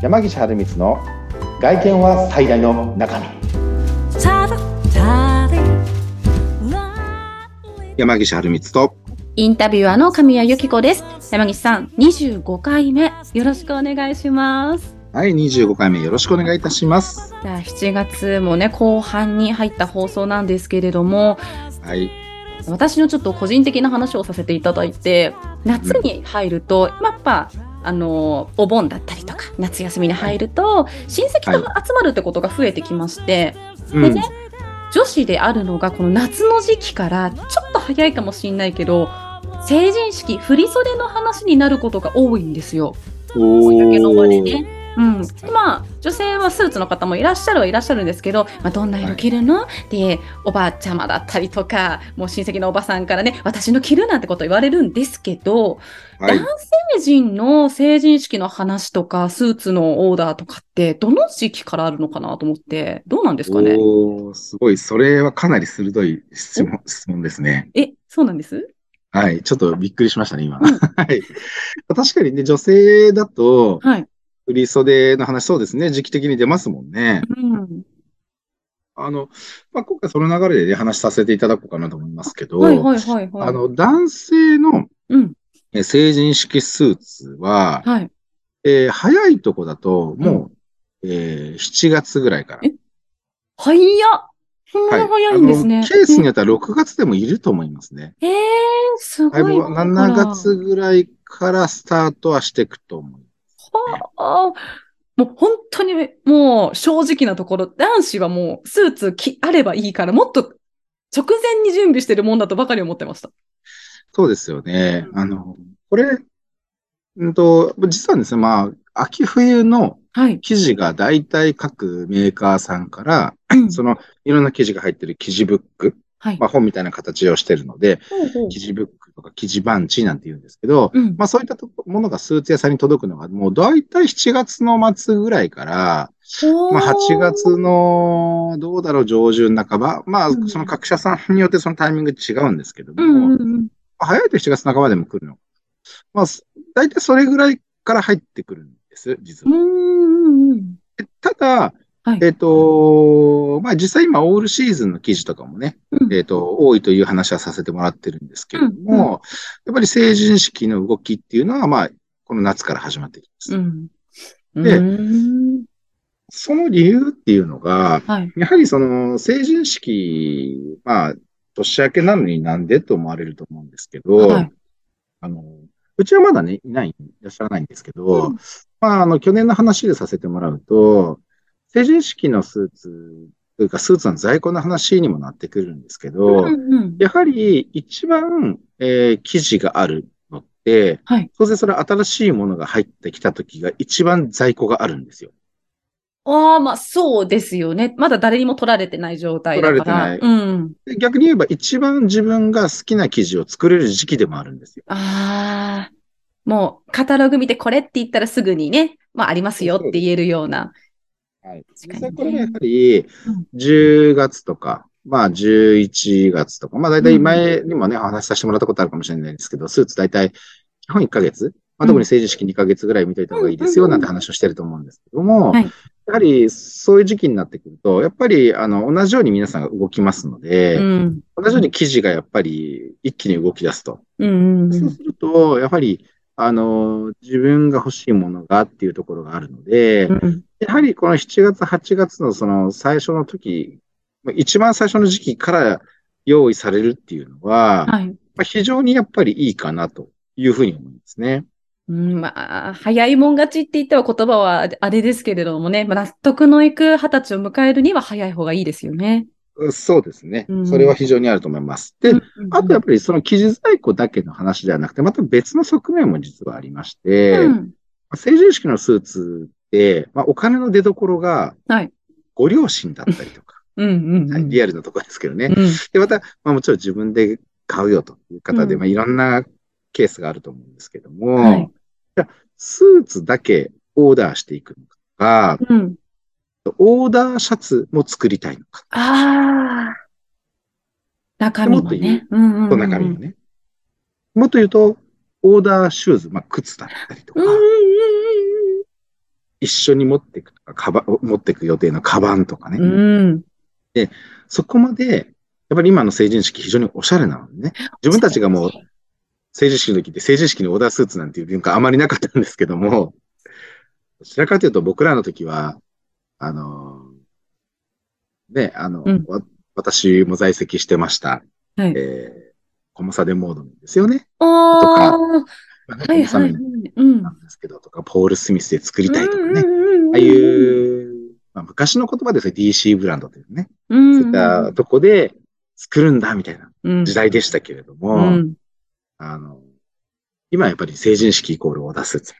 山岸春光の外見は最大の中身山岸春光とインタビュアーの神谷由紀子です。山岸さん、25回目、よろしくお願いします。はい25回目よろしくお願いいたしますじゃあ、7月もね、後半に入った放送なんですけれども、はい私のちょっと個人的な話をさせていただいて、夏に入ると、やっぱ、あの、お盆だったりとか、夏休みに入ると、親戚と集まるってことが増えてきまして、うんでね女子であるのがこの夏の時期からちょっと早いかもしれないけど成人式振袖の話になることが多いんですよ。お公の場でね。うん、でまあ女性はスーツの方もいらっしゃるはいらっしゃるんですけど、まあ、どんな色着るの、でおばあちゃまだったりとかもう親戚のおばさんからね私の着るなんてこと言われるんですけど、はい。男性陣の成人式の話とかスーツのオーダーとかってどの時期からあるのかなと思ってどうなんですかね？すごい。それはかなり鋭い質問質問ですね。えそうなんです？はい。ちょっとびっくりしましたね今。はい。確かにね女性だとはい。振り袖の話そうですね時期的に出ますもんねうん。あの、まあ、今回その流れでね、話させていただこうかなと思いますけど、はいはいはいはい。あの、男性のうん。え成人式スーツは、はい。えー早いとこだと、もう、えー7月ぐらいから。え？早っそんな早いんですね。あのケースによっては6月でもいると思いますね。ええー、すごい。はい、もう7月ぐらいからスタートはしていくと思う。はあ。もう本当にもう正直なところ、男子はもうスーツきあればいいから、もっと直前に準備してるもんだとばかり思ってました。そうですよね。うんあの、これ、うんと、実はですね、まあ、秋冬のはい。生地が大体各メーカーさんから、うんそのいろんな記事が入ってる記事ブック、はい。まあ本みたいな形をしてるので、記事ブックとか記事バンチなんて言うんですけど、うん。まあそういったものがスーツ屋さんに届くのがもう大体7月の末ぐらいから、まあ8月のどうだろう上旬半ば、まあうんその各社さんによってそのタイミング違うんですけども、うんうんうん。早いと7月半ばでも来るの。まあ大体それぐらいから入ってくるんです、実は。ただ、はいえっ、と、まあ実際今オールシーズンの記事とかもね、うんえっ、と、多いという話はさせてもらってるんですけれども、うんうんやっぱり成人式の動きっていうのは、まあ、この夏から始まっていきます。うん。でうんその理由っていうのが、はい。やはりその成人式、まあ、年明けなのになんでと思われると思うんですけど、はい。あの、うちはまだね、いない、いらっしゃらないんですけど、うんまあ、あの、去年の話でさせてもらうと、成人式のスーツというか、スーツの在庫の話にもなってくるんですけど、うんうんやはり一番、えー記事があるのって、はい。当然それは新しいものが入ってきた時が一番在庫があるんですよ。ああ、まあそうですよね。まだ誰にも取られてない状態だから。取られてうん。で逆に言えば一番自分が好きな記事を作れる時期でもあるんですよ。ああ、もうカタログ見てこれって言ったらすぐにね、まあありますよって言えるような。はい。実際これがやはりうん、10月とか、まあ11月とか、まあ大体前にもね、お話しさせてもらったことあるかもしれないですけど、スーツ大体基本1ヶ月、まあ特に成人式2ヶ月ぐらい見といた方がいいですよなんて話をしてると思うんですけども、はいやはりそういう時期になってくると、やっぱりあの同じように皆さんが動きますので、うん。同じように記事がやっぱり一気に動き出すと。うんうんう。そうんすると、やはり、あの、自分が欲しいものがっていうところがあるので、うんやはりこの7月、8月のその最初の時、まあ一番最初の時期から用意されるっていうのは、まはい。あ非常にやっぱりいいかなというふうに思いますね。うん、まあ、早いもん勝ちって言っては言葉はあれですけれどもね、まあ納得のいく二十歳を迎えるには早い方がいいですよね。うそうですねう。んそれは非常にあると思います。で、あとやっぱりその記事在庫だけの話ではなくて、また別の側面も実はありまして、うん成人式のスーツまあ、お金の出所がはい、ご両親だったりとか、うんうんうん。リアルなところですけどね。うんで、また、まあ、もちろん自分で買うよという方で、うんまあ、いろんなケースがあると思うんですけども、はいじゃあスーツだけオーダーしていくのか、うん。オーダーシャツも作りたいのか、ああ。中身もね。うんうんうんと中身もね。もっと言うと、オーダーシューズ、まあ、靴だったりとかうん、うんうん衣緒に持っていくとか、カバン、持っていく予定のカバンとかね。うん。そこまで、やっぱり今の成人式非常におしゃれなのでね。自分たちがもう成人式の時って成人式にオーダースーツなんていう文化あまりなかったんですけども、どちらかというと僕らの時は、あの、ね、あの、うんわ私も在籍してました、はい。えー、コモサデモードですよね。あかあ、まあねはいはい。なんですけど、とか、ポール・スミスで作りたいとかね。ああいう、まあ、昔の言葉ですよ。DC ブランドというね。うんそういったとこで作るんだみたいなうん時代でしたけれども、うんあの、今やっぱり成人式イコールオーダースーツ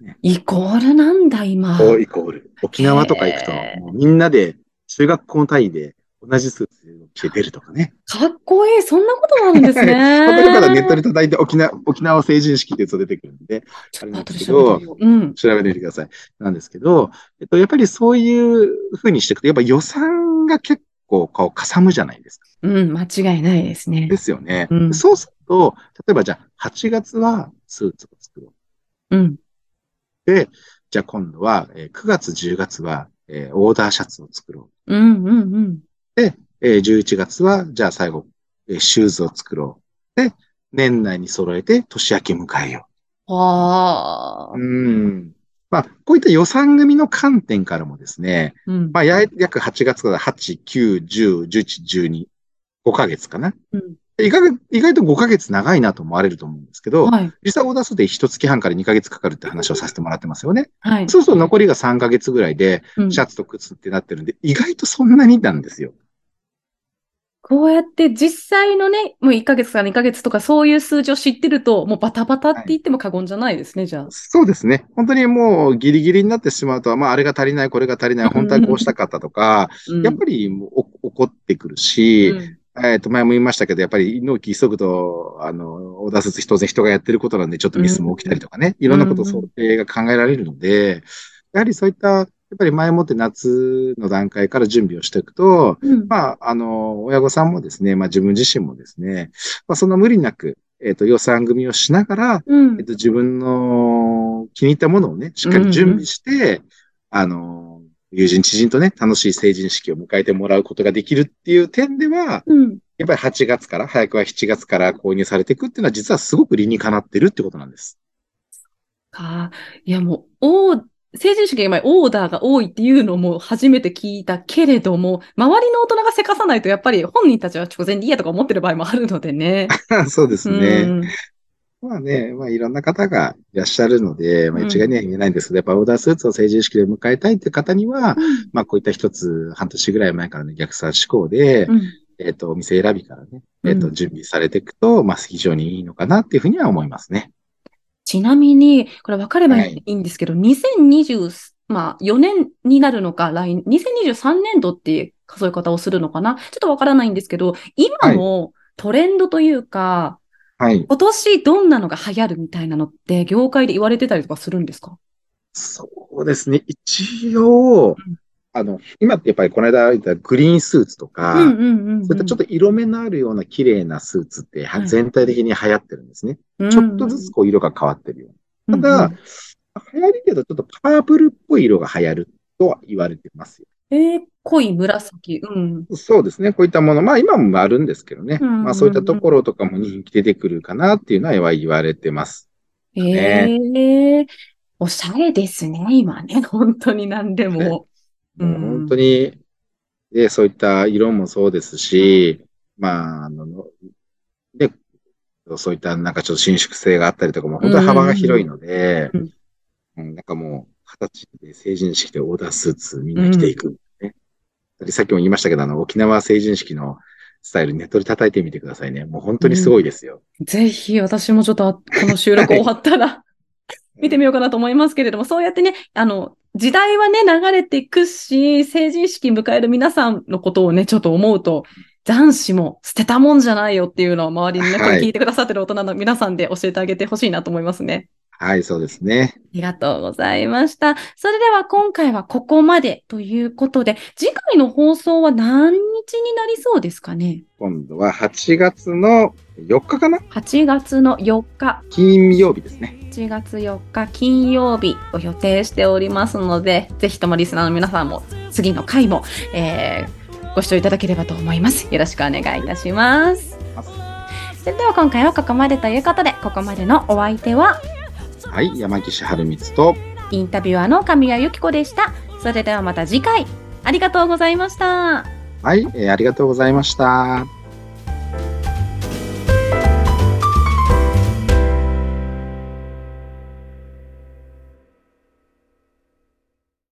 みイコールなんだ、今。たいな。イコール。沖縄とか行くとみんなで中学校単位で同じスーツを着て出るとかね。かっこいい。そんなこともあるんですね。これからネットで叩いて沖縄、沖縄成人式ってやつが出てくるんで、ちょっと後で調べてみよう。うん。調べてみてください。なんですけど、えっと、やっぱりそういう風にしていくと、やっぱ予算が結構こう、かさむじゃないですか。うん、間違いないですねで。すよね。うんそうすると、例えばじゃあ、8月はスーツを作ろう。うん。で、じゃあ今度は、えー9月、10月は、えーオーダーシャツを作ろうん、うん、うん。う。で、えー11月は、じゃあ最後、えーシューズを作ろう。で、年内に揃えて年明け迎えよはあう。う。ん。まあ、こういった予算組の観点からもですね、うん。まあ、や約8月から8、9、10、11、12、5ヶ月かな。うん意外意外と5ヶ月長いなと思われると思うんですけど、はい。実際オーダー数で1月半から2ヶ月かかるって話をさせてもらってますよね。はい。そうすると残りが3ヶ月ぐらいで、うんシャツと靴ってなってるんで、意外とそんなになんですよ。こうやって実際のね、もう1ヶ月から2ヶ月とかそういう数字を知ってると、もうバタバタって言っても過言じゃないですね、じゃあ。そうですね。本当にもうギリギリになってしまうと、まああれが足りない、これが足りない、本当はこうしたかったとか、うん。やっぱりもうお怒ってくるし、うん。えっ、と、前も言いましたけど、やっぱり納期急ぐと、あの、オーダー当然人がやってることなんで、ちょっとミスも起きたりとかね、いろんなこと想定が考えられるので、やはりそういった、やっぱり前もって夏の段階から準備をしていくと、うんまあ、あの、親御さんもですね、まあ自分自身もですね、まあそんな無理なく、えっ、と、予算組みをしながら、うんえっと、自分の気に入ったものをね、しっかり準備して、あの、友人知人とね、楽しい成人式を迎えてもらうことができるっていう点では、うん。やっぱり8月から、早くは7月から購入されていくっていうのは実はすごく理にかなってるってことなんです。か。いや、もう、お成人式が今オーダーが多いっていうのも初めて聞いたけれども、周りの大人がせかさないと、やっぱり本人たちは直前に嫌とか思ってる場合もあるのでね。そうですね。うんまあね、まあいろんな方がいらっしゃるので、まあうん一概には言えないんですけど、やっぱオーダースーツを成人式で迎えたいって方には、まあこういった一つ半年ぐらい前からの逆算思考で、うんえっ、と、お店選びからね、えっ、と、うん準備されていくと、まあ非常にいいのかなっていうふうには思いますね。ちなみに、これ分かればいい,、はい。いんですけど、2020、まあ、4年になるのか、来、2023年度っていう数え方をするのかな？ちょっと分からないんですけど、今のトレンドというか、はい。今年どんなのが流行るみたいなのって、業界で言われてたりとかするんですか？そうですね。一応、うんあの、今ってやっぱりこの間言ったグリーンスーツとか、うんうんうんうん。そういったちょっと色目のあるような綺麗なスーツってははい全体的に流行ってるんですね。とちょっとずつこう色が変わってるような。ただ、流行りけどちょっとパープルっぽい色が流行るとは言われてますよ。えー濃い紫。うん。そうですね。こういったもの。まあ今もあるんですけどね。うんうんうんまあそういったところとかも人気出てくるかなっていうのは言われてます。ええおしゃれですね、今ね。本当に何でも。うん。もう本当に、で、そういった色もそうですし、まあ、あの、で、そういったなんかちょっと伸縮性があったりとかも、本当に幅が広いので、うん。うんなんかもう、二十歳で成人式でオーダースーツみんな着ていく、ね。でさっきも言いましたけど、あの、沖縄成人式のスタイルネットで叩いてみてくださいね。もう本当にすごいですよ。ぜひ、私もちょっと、この収録終わったら、見てみようかなと思いますけれども、そうやってね、あの、時代はね、流れていくし、成人式迎える皆さんのことをね、ちょっと思うと、男子も捨てたもんじゃないよっていうのを周りにね、こはいれ聞いてくださってる大人の皆さんで教えてあげてほしいなと思いますね。はい、そうですね。ありがとうございました。それでは今回はここまでということで、次回の放送は何日になりそうですかね？今度は8月の4日かな ?8 月の4日、金曜日ですね。8月4日金曜日を予定しておりますので、ぜひともリスナーの皆さんも次の回も、えーご視聴いただければと思います。よろしくお願いいたします。それでは今回はここまでということで、ここまでのお相手ははい、山岸春光と、インタビュアーの神谷由紀子でした。それではまた次回、ありがとうございました。はい、えーありがとうございました。